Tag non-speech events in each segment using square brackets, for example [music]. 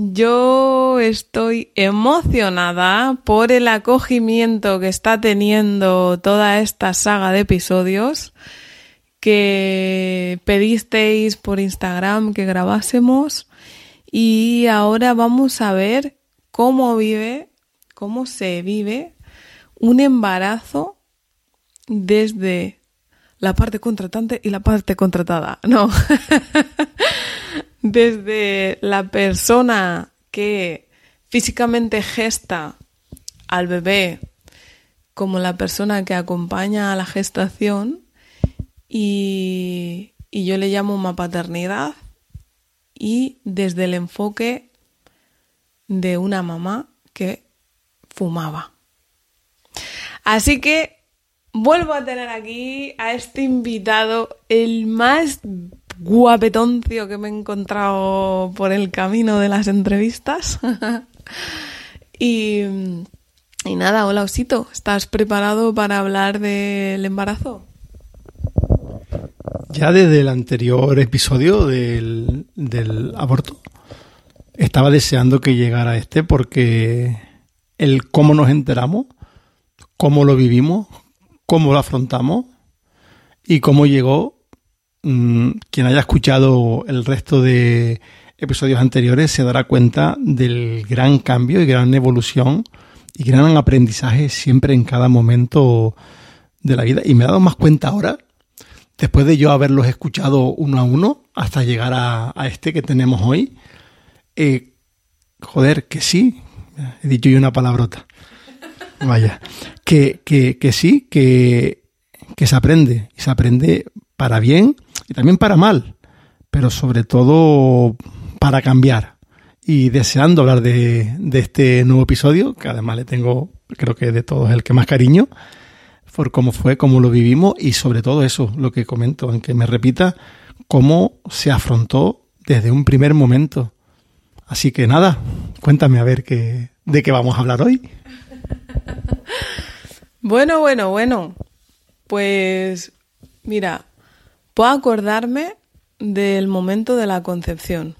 Yo estoy emocionada por el acogimiento que está teniendo toda esta saga de episodios que pedisteis por Instagram que grabásemos y ahora vamos a ver cómo vive, cómo se vive un embarazo desde la parte contratante y la parte contratada. No. [laughs] desde la persona que físicamente gesta al bebé como la persona que acompaña a la gestación y, yo le llamo una paternidad y desde el enfoque de una mamá que fumaba. Así que vuelvo a tener aquí a este invitado, el más guapetoncio que me he encontrado por el camino de las entrevistas. [laughs] y, y nada, hola Osito, ¿estás preparado para hablar del embarazo? Ya desde el anterior episodio del, del aborto estaba deseando que llegara este porque el cómo nos enteramos, cómo lo vivimos, cómo lo afrontamos y cómo llegó Mm, quien haya escuchado el resto de episodios anteriores se dará cuenta del gran cambio y gran evolución y gran aprendizaje siempre en cada momento de la vida. Y me he dado más cuenta ahora, después de yo haberlos escuchado uno a uno, hasta llegar a, este que tenemos hoy. Eh, joder, que sí, he dicho yo una palabrota. Vaya, que, que, que sí, que, que se aprende, y se aprende para bien y también para mal, pero sobre todo para cambiar. Y deseando hablar de, este nuevo episodio, que además le tengo, creo que de todos el que más cariño, por cómo fue, cómo lo vivimos y sobre todo eso, lo que comento, aunque me repita, cómo se afrontó desde un primer momento. Así que nada, cuéntame a ver qué, de qué vamos a hablar hoy. [laughs] Bueno, bueno, bueno. Pues mira, Puedo acordarme del momento de la concepción.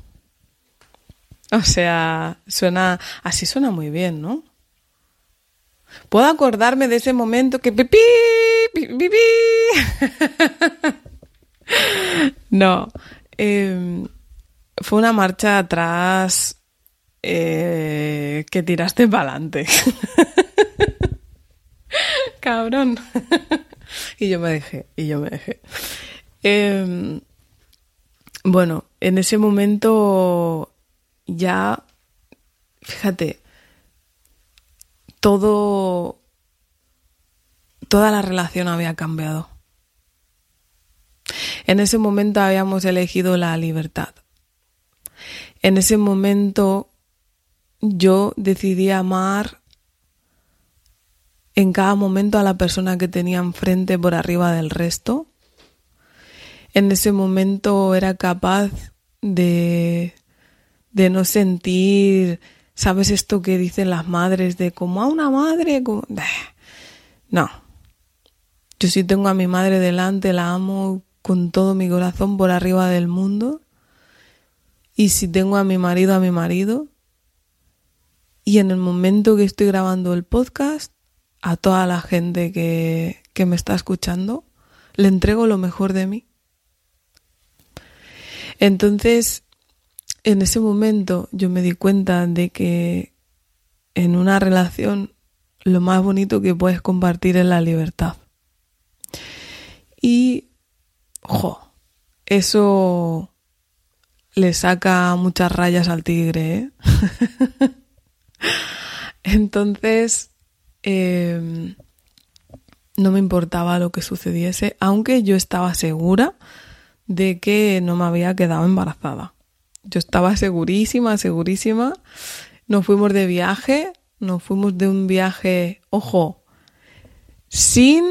O sea, suena, así suena muy bien, ¿no? Puedo acordarme de ese momento que pipí, pipí. [laughs] no, em, fue una marcha atrás eh, que tiraste para adelante. [laughs] Cabrón. [laughs] y yo me dejé, y yo me dejé. Em, bueno, en ese momento ya, fíjate, todo, toda la relación había cambiado. En ese momento habíamos elegido la libertad. En ese momento yo decidí amar en cada momento a la persona que tenía enfrente por arriba del resto en ese momento era capaz de, de no sentir, ¿sabes esto que dicen las madres de como a una madre? No. Yo sí tengo a mi madre delante, la amo con todo mi corazón por arriba del mundo. Y si tengo a mi marido, a mi marido. Y en el momento que estoy grabando el podcast, a toda la gente que, que me está escuchando, le entrego lo mejor de mí. Entonces, en ese momento yo me di cuenta de que en una relación lo más bonito que puedes compartir es la libertad. Y, ojo, eso le saca muchas rayas al tigre. ¿eh? [laughs] Entonces, em, no me importaba lo que sucediese, aunque yo estaba segura de que no me había quedado embarazada. Yo estaba segurísima, segurísima. Nos fuimos de viaje nos fuimos de un viaje, ojo, sin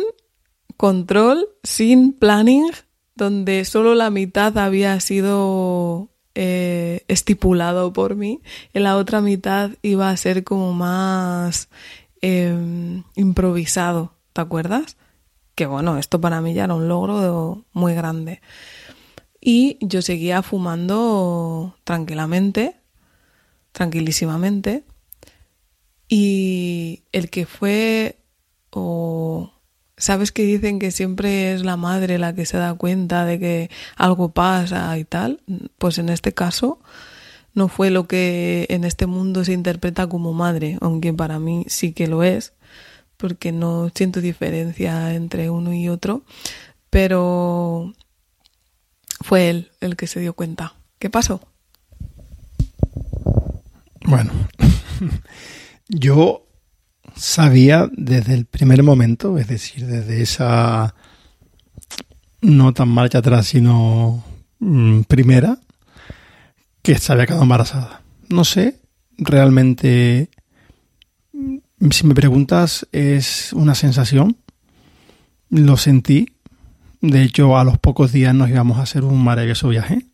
control, sin planning, donde solo la mitad había sido eh, estipulado por mí y la otra mitad iba a ser como más em, improvisado, ¿te acuerdas? Que bueno, esto para mí ya era un logro muy grande. Y yo seguía fumando tranquilamente, tranquilísimamente. Y el que fue, o sabes que dicen que siempre es la madre la que se da cuenta de que algo pasa y tal, pues en este caso no fue lo que en este mundo se interpreta como madre, aunque para mí sí que lo es, porque no siento diferencia entre uno y otro, pero fue él el que se dio cuenta. ¿Qué pasó? Bueno, [laughs] yo sabía desde el primer momento, es decir, desde esa no tan marcha atrás, sino mm, primera, que se había quedado embarazada. No sé, realmente, mm, si me preguntas, es una sensación. Lo sentí, de hecho, a los pocos días nos íbamos a hacer un maravilloso viaje,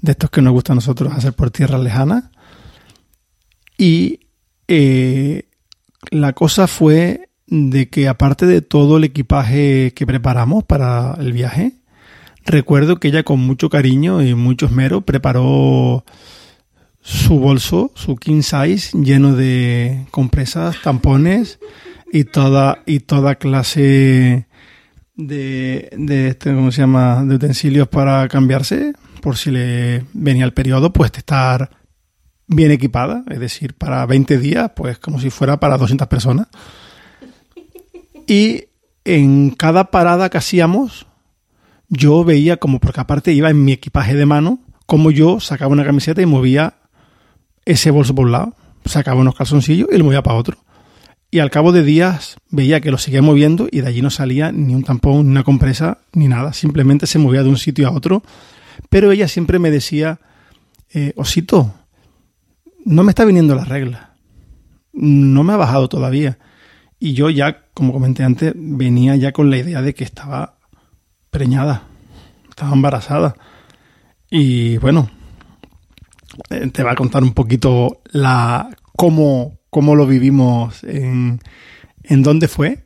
de estos que nos gusta a nosotros hacer por tierras lejanas. Y eh, la cosa fue de que aparte de todo el equipaje que preparamos para el viaje, recuerdo que ella con mucho cariño y mucho esmero preparó su bolso, su king size, lleno de compresas, tampones y toda, y toda clase de, este, ¿cómo se llama? de utensilios para cambiarse, por si le venía el periodo, pues estar bien equipada, es decir, para 20 días, pues como si fuera para 200 personas. Y en cada parada que hacíamos, yo veía como, porque aparte iba en mi equipaje de mano, como yo sacaba una camiseta y movía ese bolso por un lado, sacaba unos calzoncillos y lo movía para otro. Y al cabo de días veía que lo seguía moviendo y de allí no salía ni un tampón, ni una compresa, ni nada. Simplemente se movía de un sitio a otro. Pero ella siempre me decía, eh, Osito, no me está viniendo la regla. No me ha bajado todavía. Y yo ya, como comenté antes, venía ya con la idea de que estaba preñada, estaba embarazada. Y bueno, eh, te va a contar un poquito la cómo cómo lo vivimos, en, dónde fue,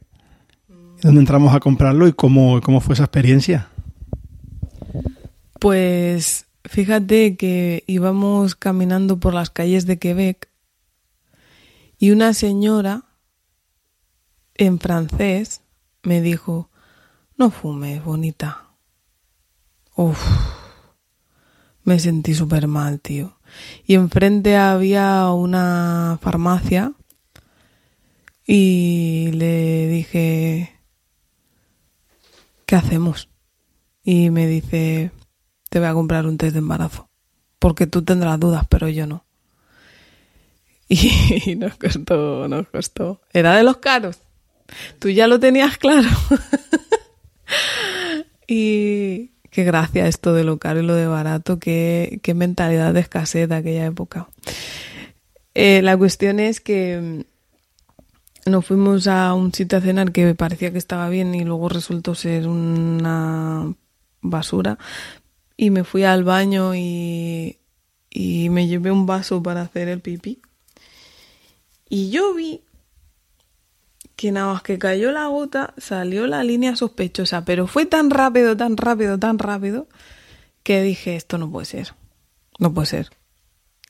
dónde entramos a comprarlo y cómo, cómo fue esa experiencia. Pues fíjate que íbamos caminando por las calles de Quebec y una señora en francés me dijo, no fumes, bonita. Uf, me sentí súper mal, tío y enfrente había una farmacia y le dije, ¿qué hacemos? Y me dice, te voy a comprar un test de embarazo, porque tú tendrás dudas, pero yo no. [laughs] Y nos costó, nos costó. Era de los caros. Tú ya lo tenías claro. [laughs] y, qué gracia esto de lo caro y lo de barato, qué, mentalidad de escasez de aquella época. Eh, la cuestión es que mm, nos fuimos a un sitio a cenar que parecía que estaba bien y luego resultó ser una basura. Y me fui al baño y, y me llevé un vaso para hacer el pipí. Y yo vi que nada más que cayó la gota, salió la línea sospechosa, pero fue tan rápido, tan rápido, tan rápido, que dije, esto no puede ser, no puede ser.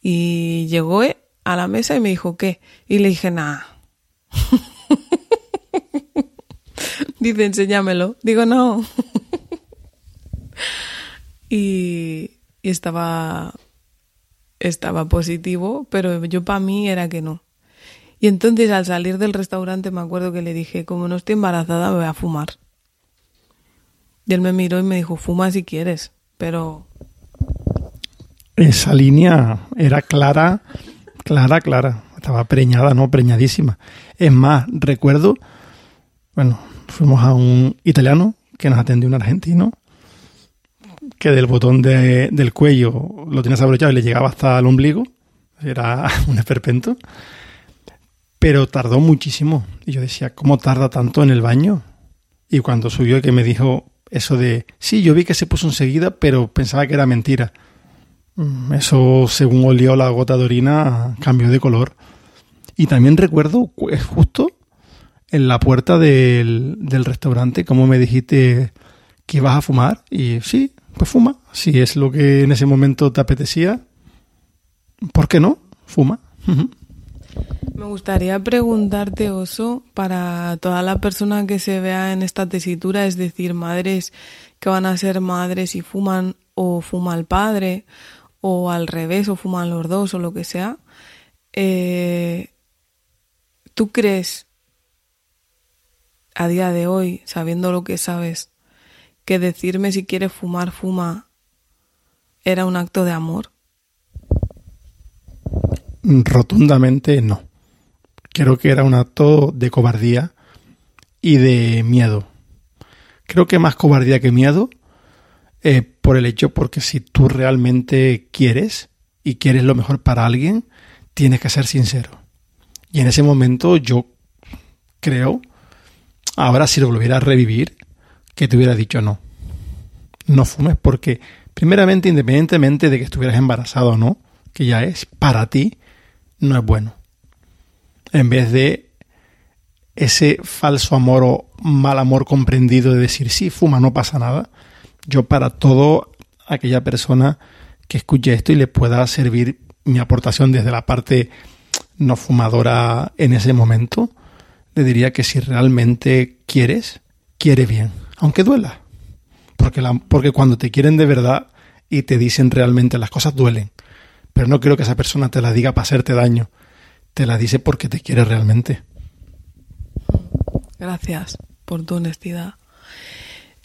Y llegó a la mesa y me dijo, ¿qué? Y le dije, nada. [laughs] Dice, enséñamelo. Digo, no. [laughs] y, y estaba, estaba positivo, pero yo para mí era que no. Y entonces al salir del restaurante me acuerdo que le dije, como no estoy embarazada, me voy a fumar. Y él me miró y me dijo, fuma si quieres, pero... Esa línea era clara, clara, clara. Estaba preñada, no, preñadísima. Es más, recuerdo, bueno, fuimos a un italiano que nos atendió un argentino, que del botón del cuello lo tenías abrochado y le llegaba hasta el ombligo. Era [laughs] un esperpento. Pero tardó muchísimo. Y yo decía, ¿cómo tarda tanto en el baño? Y cuando subió que me dijo eso de, sí, yo vi que se puso enseguida, pero pensaba que era mentira. Mm, eso, según olió la gota de orina, cambió de color. Y también recuerdo, justo en la puerta del, del restaurante, como me dijiste que ibas a fumar. Y sí, pues fuma. Si es lo que en ese momento te apetecía, ¿por qué no? Fuma. Me gustaría preguntarte, Oso, para toda la persona que se vea en esta tesitura, es decir, madres que van a ser madres y fuman o fuma el padre, o al revés, o fuman los dos, o lo que sea. Eh, ¿Tú crees, a día de hoy, sabiendo lo que sabes, que decirme si quieres fumar, fuma, era un acto de amor? Rotundamente no. Creo que era un acto de cobardía y de miedo. Creo que más cobardía que miedo eh, por el hecho porque si tú realmente quieres y quieres lo mejor para alguien, tienes que ser sincero. Y en ese momento yo creo, ahora si lo volviera a revivir, que te hubiera dicho no. No fumes porque, primeramente, independientemente de que estuvieras embarazado o no, que ya es para ti, no es bueno. En vez de ese falso amor o mal amor comprendido de decir, sí, fuma, no pasa nada, yo para todo aquella persona que escuche esto y le pueda servir mi aportación desde la parte no fumadora en ese momento, le diría que si realmente quieres, quiere bien, aunque duela. Porque, la, porque cuando te quieren de verdad y te dicen realmente las cosas duelen. Pero no creo que esa persona te la diga para hacerte daño. Te la dice porque te quiere realmente. Gracias por tu honestidad.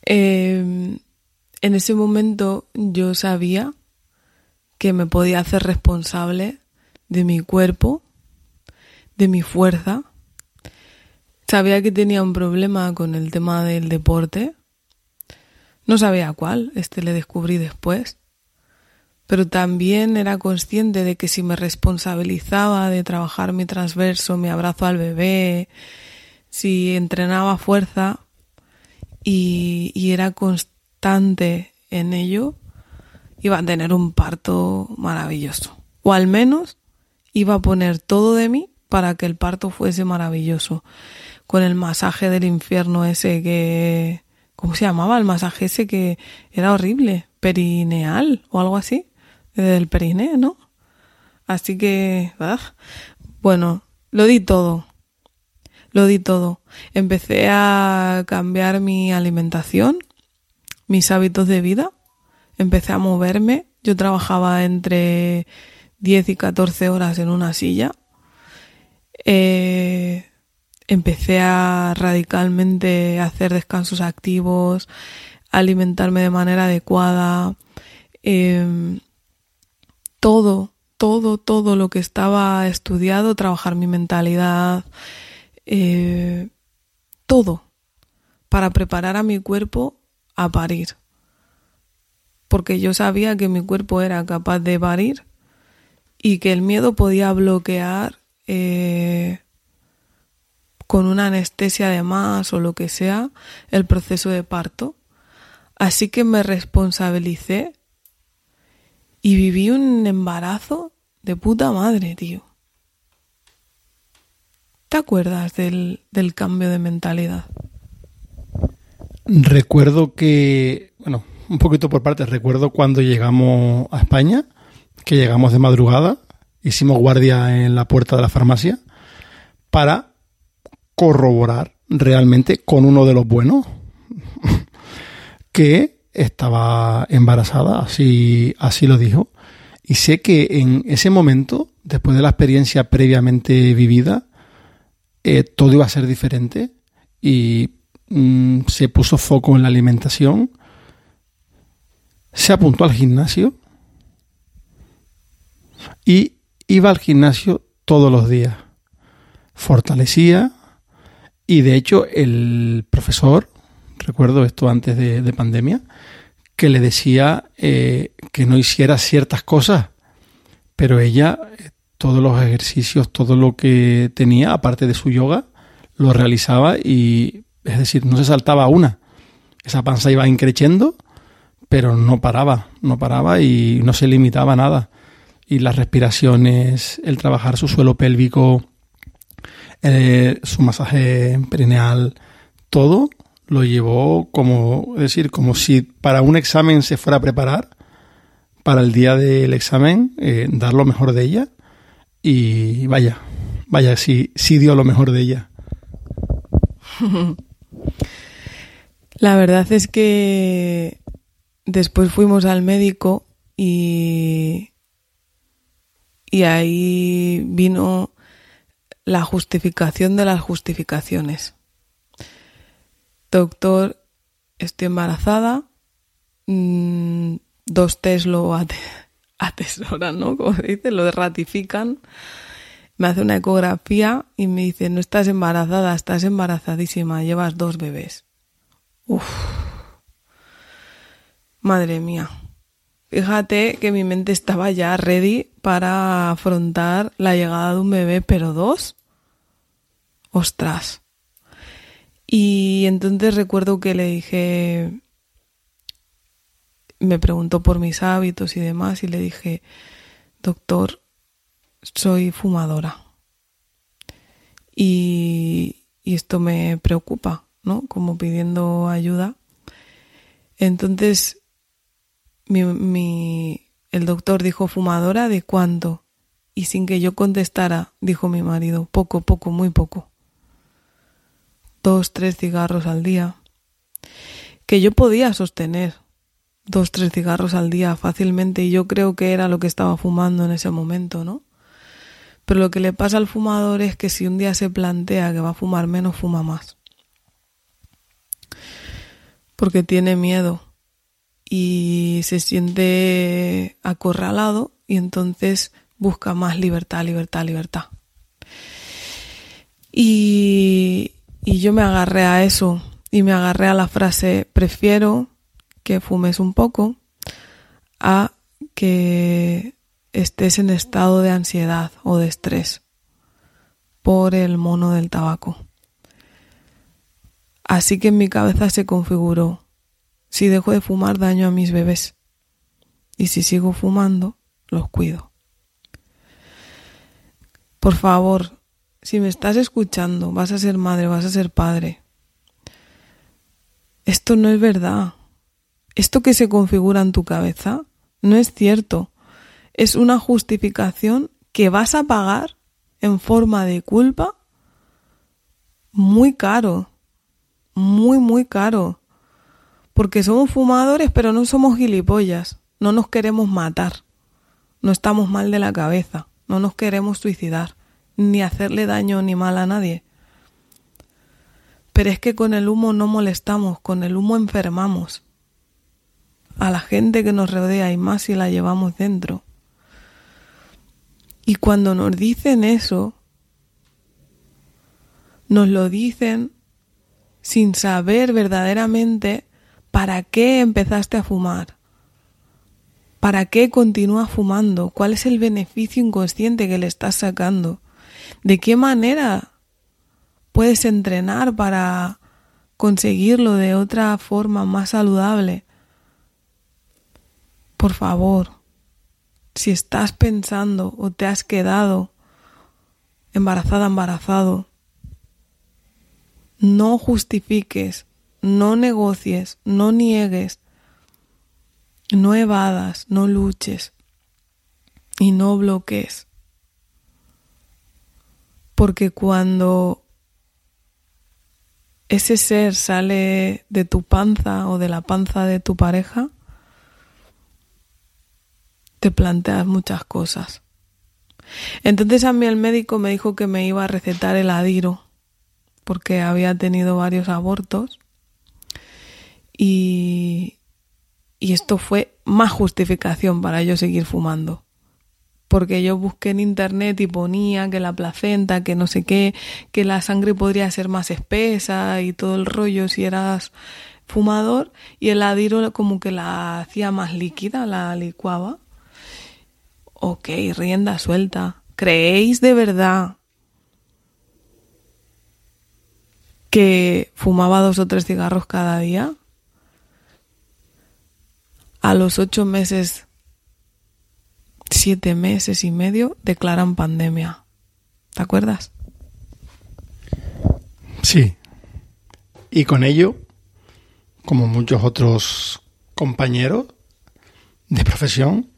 Em, en ese momento yo sabía que me podía hacer responsable de mi cuerpo, de mi fuerza. Sabía que tenía un problema con el tema del deporte. No sabía cuál, este le descubrí después pero también era consciente de que si me responsabilizaba de trabajar mi transverso, mi abrazo al bebé, si entrenaba fuerza y, era constante en ello, iba a tener un parto maravilloso. O al menos iba a poner todo de mí para que el parto fuese maravilloso. Con el masaje del infierno ese que... ¿Cómo se llamaba? El masaje ese que era horrible. Perineal o algo así del periné, ¿no? Así que, ah, bueno, lo di todo. Lo di todo. Empecé a cambiar mi alimentación, mis hábitos de vida. Empecé a moverme. Yo trabajaba entre 10 y 14 horas en una silla. Eh, empecé a radicalmente hacer descansos activos, alimentarme de manera adecuada. Eh, todo, todo, todo lo que estaba estudiado, trabajar mi mentalidad, eh, todo, para preparar a mi cuerpo a parir. Porque yo sabía que mi cuerpo era capaz de parir y que el miedo podía bloquear eh, con una anestesia de más o lo que sea el proceso de parto. Así que me responsabilicé y viví un embarazo de puta madre, tío. ¿Te acuerdas del, cambio de mentalidad? Recuerdo que, bueno, un poquito por partes, recuerdo cuando llegamos a España, que llegamos de madrugada, hicimos guardia en la puerta de la farmacia para corroborar realmente con uno de los buenos [laughs] que estaba embarazada, así, así lo dijo. Y sé que en ese momento, después de la experiencia previamente vivida, eh, todo iba a ser diferente y mm, se puso foco en la alimentación, se apuntó al gimnasio y iba al gimnasio todos los días. Fortalecía y de hecho el profesor recuerdo esto antes de, pandemia, que le decía eh, que no hiciera ciertas cosas, pero ella eh, todos los ejercicios, todo lo que tenía, aparte de su yoga, lo realizaba y, es decir, no se saltaba una. Esa panza iba increciendo, pero no paraba, no paraba y no se limitaba a nada. Y las respiraciones, el trabajar su suelo pélvico, eh, su masaje perineal, todo lo llevó como, decir, como si para un examen se fuera a preparar, para el día del examen, eh, dar lo mejor de ella. Y vaya, vaya, sí, sí dio lo mejor de ella. [laughs] La verdad es que después fuimos al médico y, y ahí vino la justificación de las justificaciones. Doctor, estoy embarazada, mm, dos test lo [laughs] atesoran, ¿no? Como se dice, lo ratifican. Me hace una ecografía y me dice, no estás embarazada, estás embarazadísima, llevas dos bebés. Uf. Madre mía. Fíjate que mi mente estaba ya ready para afrontar la llegada de un bebé, pero dos. Ostras. Y entonces recuerdo que le dije, me preguntó por mis hábitos y demás y le dije, doctor, soy fumadora. Y, y esto me preocupa, ¿no? Como pidiendo ayuda. Entonces, mi, mi, el doctor dijo, fumadora de cuánto? Y sin que yo contestara, dijo mi marido, poco, poco, muy poco. Dos, tres cigarros al día. Que yo podía sostener dos, tres cigarros al día fácilmente y yo creo que era lo que estaba fumando en ese momento, ¿no? Pero lo que le pasa al fumador es que si un día se plantea que va a fumar menos, fuma más. Porque tiene miedo y se siente acorralado y entonces busca más libertad, libertad, libertad. Y, y yo me agarré a eso y me agarré a la frase prefiero que fumes un poco a que estés en estado de ansiedad o de estrés por el mono del tabaco. Así que en mi cabeza se configuró, si dejo de fumar daño a mis bebés y si sigo fumando, los cuido. Por favor, si me estás escuchando, vas a ser madre, vas a ser padre. Esto no es verdad. Esto que se configura en tu cabeza no es cierto es una justificación que vas a pagar en forma de culpa muy caro, muy, muy caro. Porque somos fumadores, pero no somos gilipollas, no nos queremos matar, no estamos mal de la cabeza, no nos queremos suicidar, ni hacerle daño ni mal a nadie. Pero es que con el humo no molestamos, con el humo enfermamos a la gente que nos rodea y más si la llevamos dentro. Y cuando nos dicen eso, nos lo dicen sin saber verdaderamente para qué empezaste a fumar, para qué continúas fumando, cuál es el beneficio inconsciente que le estás sacando, de qué manera puedes entrenar para conseguirlo de otra forma más saludable. Por favor, si estás pensando o te has quedado embarazada, embarazado, no justifiques, no negocies, no niegues, no evadas, no luches y no bloquees. Porque cuando ese ser sale de tu panza o de la panza de tu pareja, te planteas muchas cosas. Entonces a mí el médico me dijo que me iba a recetar el adiro porque había tenido varios abortos y, y esto fue más justificación para yo seguir fumando. Porque yo busqué en internet y ponía que la placenta, que no sé qué, que la sangre podría ser más espesa y todo el rollo si eras fumador y el adiro como que la hacía más líquida, la licuaba ok, rienda suelta, ¿Creéis de verdad que fumaba dos o tres cigarros cada día? A los ocho meses, siete meses y medio, declaran pandemia. ¿Te acuerdas? Sí. Y con ello, como muchos otros compañeros de profesión,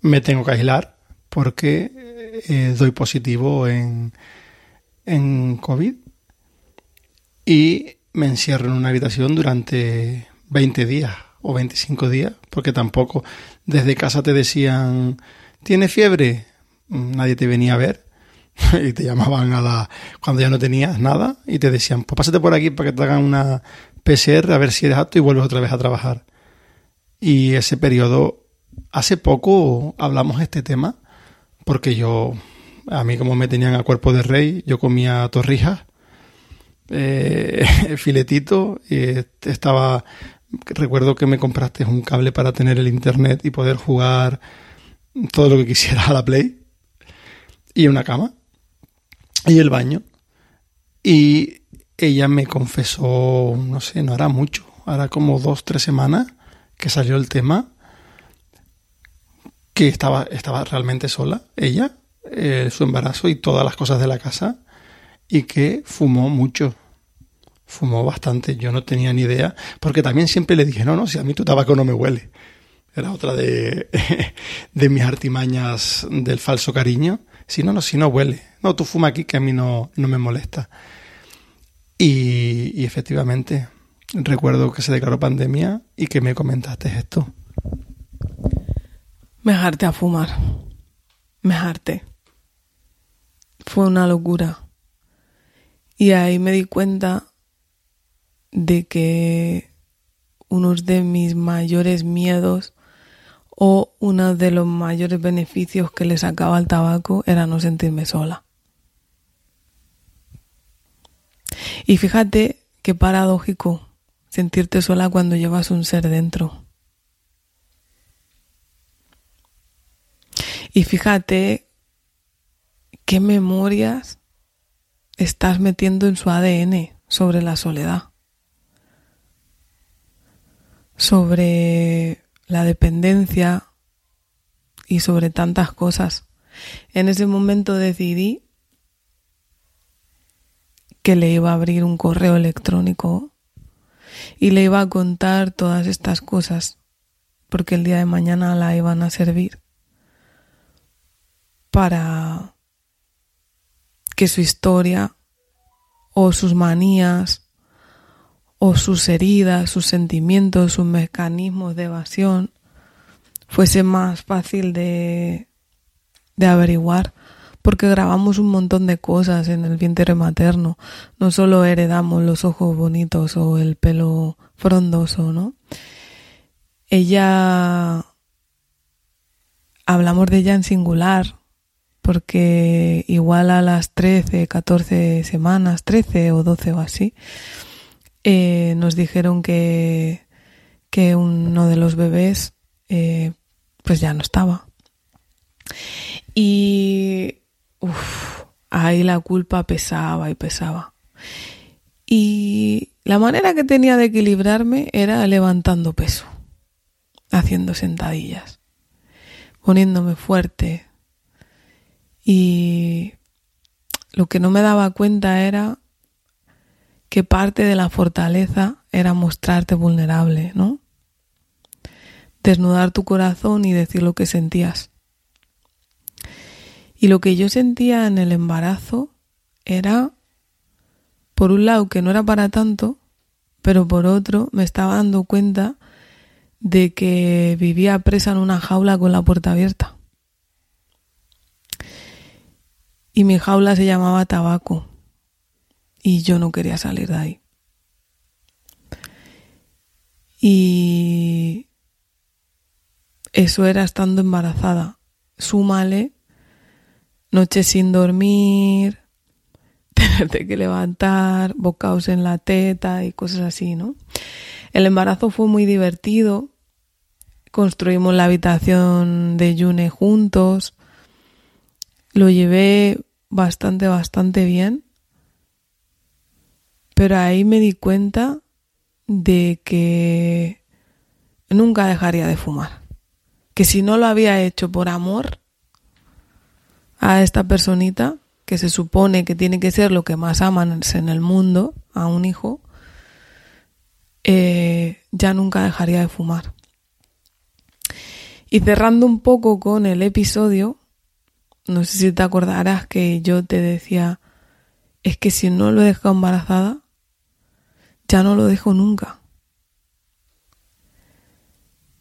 me tengo que aislar porque eh, doy positivo en, en COVID y me encierro en una habitación durante 20 días o 25 días, porque tampoco desde casa te decían, ¿tienes fiebre? Nadie te venía a ver [laughs] y te llamaban a la cuando ya no tenías nada y te decían, pues pásate por aquí para que te hagan una PCR a ver si eres apto y vuelves otra vez a trabajar. Y ese periodo, hace poco hablamos este tema, porque yo, a mí como me tenían a cuerpo de rey, yo comía torrijas, eh, [laughs] filetito, y estaba, recuerdo que me compraste un cable para tener el internet y poder jugar todo lo que quisiera a la Play, y una cama y el baño. Y ella me confesó, no sé, no hará mucho, hará como dos, tres semanas que salió el tema, que estaba, estaba realmente sola, ella, eh, su embarazo y todas las cosas de la casa, y que fumó mucho, fumó bastante, yo no tenía ni idea, porque también siempre le dije, no, no, si a mí tu tabaco no me huele. Era otra de, [laughs] de mis artimañas del falso cariño. Si no, no, si no huele. No, tú fuma aquí que a mí no, no me molesta. Y, efectivamente, recuerdo que se declaró pandemia y que me comentaste esto. Me harté a fumar. Me harté. Fue una locura. Y ahí me di cuenta de que uno de mis mayores miedos o uno de los mayores beneficios que le sacaba al tabaco era no sentirme sola. Y fíjate qué paradójico sentirte sola cuando llevas un ser dentro. Y fíjate qué memorias estás metiendo en su ADN sobre la soledad, sobre la dependencia y sobre tantas cosas. En ese momento decidí que le iba a abrir un correo electrónico y le iba a contar todas estas cosas porque el día de mañana la iban a servir para que su historia o sus manías o sus heridas, sus sentimientos, sus mecanismos de evasión fuese más fácil de, de averiguar porque grabamos un montón de cosas en el vientre materno. No solo heredamos los ojos bonitos o el pelo frondoso, ¿no? Ella, hablamos de ella en singular, porque igual a las 13, 14 semanas, 13 o 12 o así, eh, nos dijeron que, que uno de los bebés eh, pues ya no estaba. Y ahí la culpa pesaba y pesaba. Y la manera que tenía de equilibrarme era levantando peso, haciendo sentadillas, poniéndome fuerte. Y lo que no me daba cuenta era que parte de la fortaleza era mostrarte vulnerable, ¿no? Desnudar tu corazón y decir lo que sentías. Y lo que yo sentía en el embarazo era, por un lado, que no era para tanto, pero por otro, me estaba dando cuenta de que vivía presa en una jaula con la puerta abierta. Y mi jaula se llamaba tabaco y yo no quería salir de ahí. Y eso era estando embarazada. Súmale noches sin dormir, [laughs] tenerte que levantar, bocaos en la teta y cosas así, ¿no? El embarazo fue muy divertido. Construimos la habitación de Yune juntos. lo llevé bastante, bastante bien. Pero ahí me di cuenta de que nunca dejaría de fumar. Que si no lo había hecho por amor a esta personita, que se supone que tiene que ser lo que más aman en el mundo, a un hijo, eh, ya nunca dejaría de fumar. Y cerrando un poco con el episodio, no sé si te acordarás que yo te decía, es que si no lo he dejado embarazada, ya no lo dejo nunca.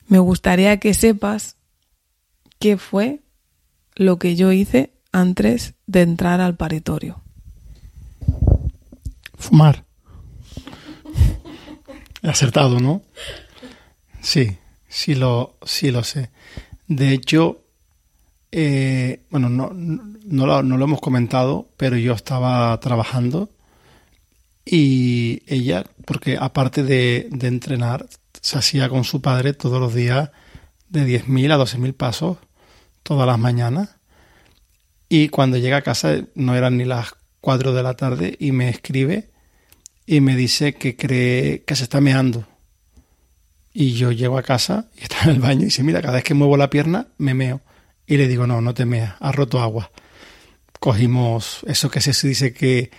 Me gustaría que sepas qué fue lo que yo hice antes de entrar al paritorio. Fumar. He acertado, ¿no? Sí, sí lo, sí lo sé. De hecho, eh, bueno, no, no, lo, no, lo, hemos comentado, pero yo estaba trabajando y ella, porque aparte de, de entrenar, se hacía con su padre todos los días de 10.000 a 12.000 pasos todas las mañanas. Y cuando llega a casa no eran ni las 4 de la tarde y me escribe y me dice que cree que se está meando. Y yo llego a casa y [laughs] está en el baño y dice, mira, cada vez que muevo la pierna me meo. Y le digo, no, no te meas, has roto agua. Cogimos eso que se dice que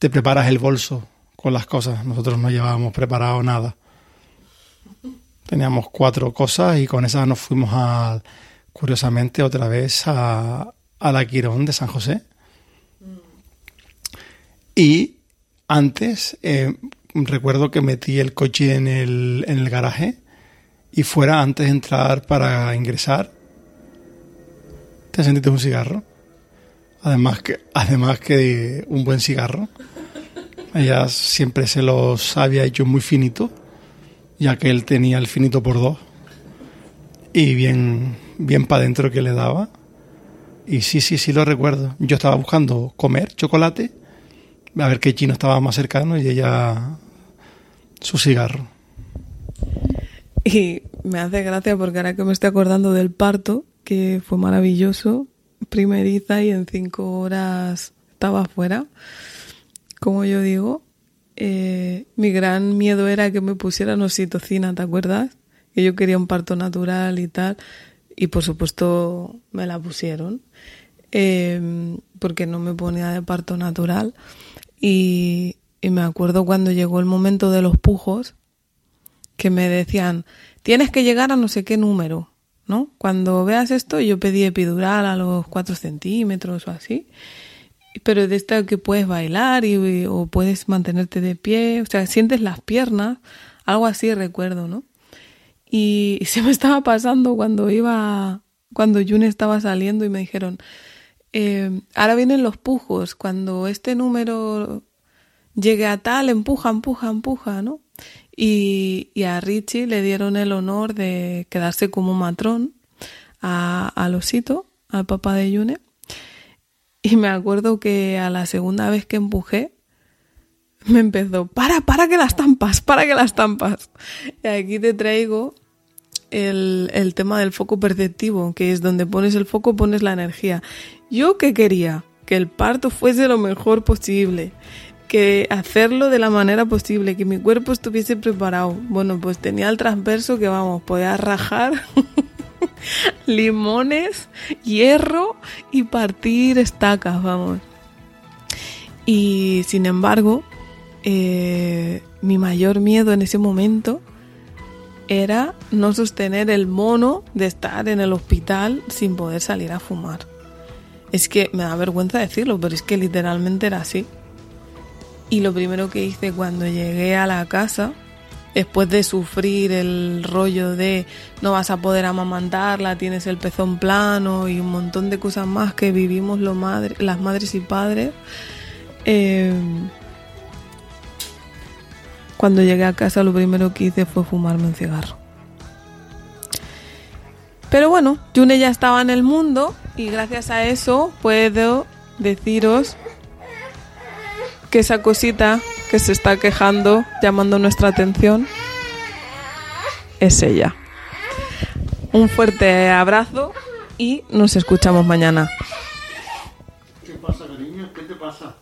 te preparas el bolso con las cosas. Nosotros no llevábamos preparado nada. Teníamos cuatro cosas y con esas nos fuimos a, curiosamente, otra vez a, a la Quirón de San José. Y antes eh, recuerdo que metí el coche en el, en el garaje y fuera antes de entrar para ingresar te sentiste un cigarro. Además que, además que un buen cigarro. Ella siempre se los había hecho muy finito, ya que él tenía el finito por dos. Y bien, bien para adentro que le daba. Y sí, sí, sí lo recuerdo. Yo estaba buscando comer chocolate, a ver qué chino estaba más cercano y ella su cigarro. Y me hace gracia porque ahora que me estoy acordando del parto, que fue maravilloso, primeriza y en cinco horas estaba afuera. Como yo digo, eh, mi gran miedo era que me pusieran oxitocina, ¿te acuerdas? Que yo quería un parto natural y tal. Y por supuesto me la pusieron. Em, porque no me ponía de parto natural. Y me acuerdo cuando llegó el momento de los pujos, que me decían, tienes que llegar a no sé qué número. ¿No? Cuando veas esto, yo pedí epidural a los 4 centímetros o así, pero de esta que puedes bailar y, o puedes mantenerte de pie, o sea, sientes las piernas, algo así recuerdo, ¿no? Y, [laughs] se me estaba pasando cuando iba, cuando June estaba saliendo y me dijeron, eh, ahora vienen los pujos, cuando este número llegue a tal, empuja, empuja, empuja, ¿no? Y, a Richie le dieron el honor de quedarse como matrón a, al osito, al papá de Yune. Y me acuerdo que a la segunda vez que empujé, me empezó, para, para que las tampas, para que las tampas. Y aquí te traigo el, el tema del foco perceptivo, que es donde pones el foco, pones la energía. Yo qué quería, que el parto fuese lo mejor posible que hacerlo de la manera posible, que mi cuerpo estuviese preparado. Bueno, pues tenía el transverso que vamos, podía rajar [laughs] limones, hierro y partir estacas, vamos. Y sin embargo, eh, mi mayor miedo en ese momento era no sostener el mono de estar en el hospital sin poder salir a fumar. Es que me da vergüenza decirlo, pero es que literalmente era así. Y lo primero que hice cuando llegué a la casa, después de sufrir el rollo de no vas a poder amamantarla, tienes el pezón plano y un montón de cosas más que vivimos las madres y padres, eh, cuando llegué a casa lo primero que hice fue fumarme un cigarro. Pero bueno, June ya estaba en el mundo y gracias a eso puedo deciros que esa cosita que se está quejando, llamando nuestra atención, es ella. Un fuerte abrazo y nos escuchamos mañana. Cariño, ¿qué te pasa?